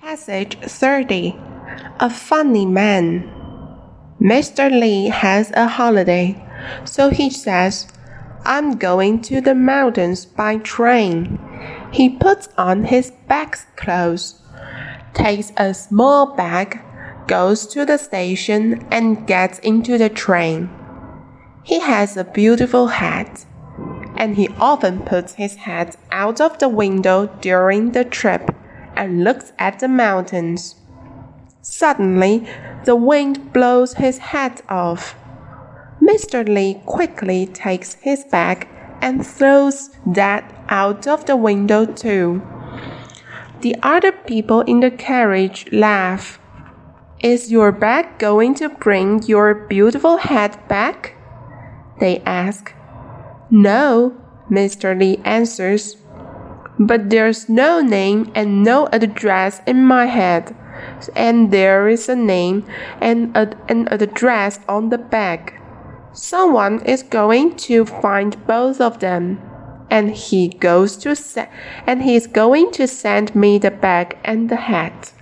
Passage 30 A Funny Man. Mr. Lee has a holiday, so he says, I'm going to the mountains by train. He puts on his bag's clothes, takes a small bag, goes to the station, and gets into the train. He has a beautiful hat, and he often puts his head out of the window during the trip and looks at the mountains. Suddenly, the wind blows his hat off. Mr. Li quickly takes his bag and throws that out of the window too. The other people in the carriage laugh. Is your bag going to bring your beautiful hat back? They ask. No, Mr. Li answers but there's no name and no address in my head. And there is a name and an address on the bag. Someone is going to find both of them. And he goes to and he's going to send me the bag and the hat.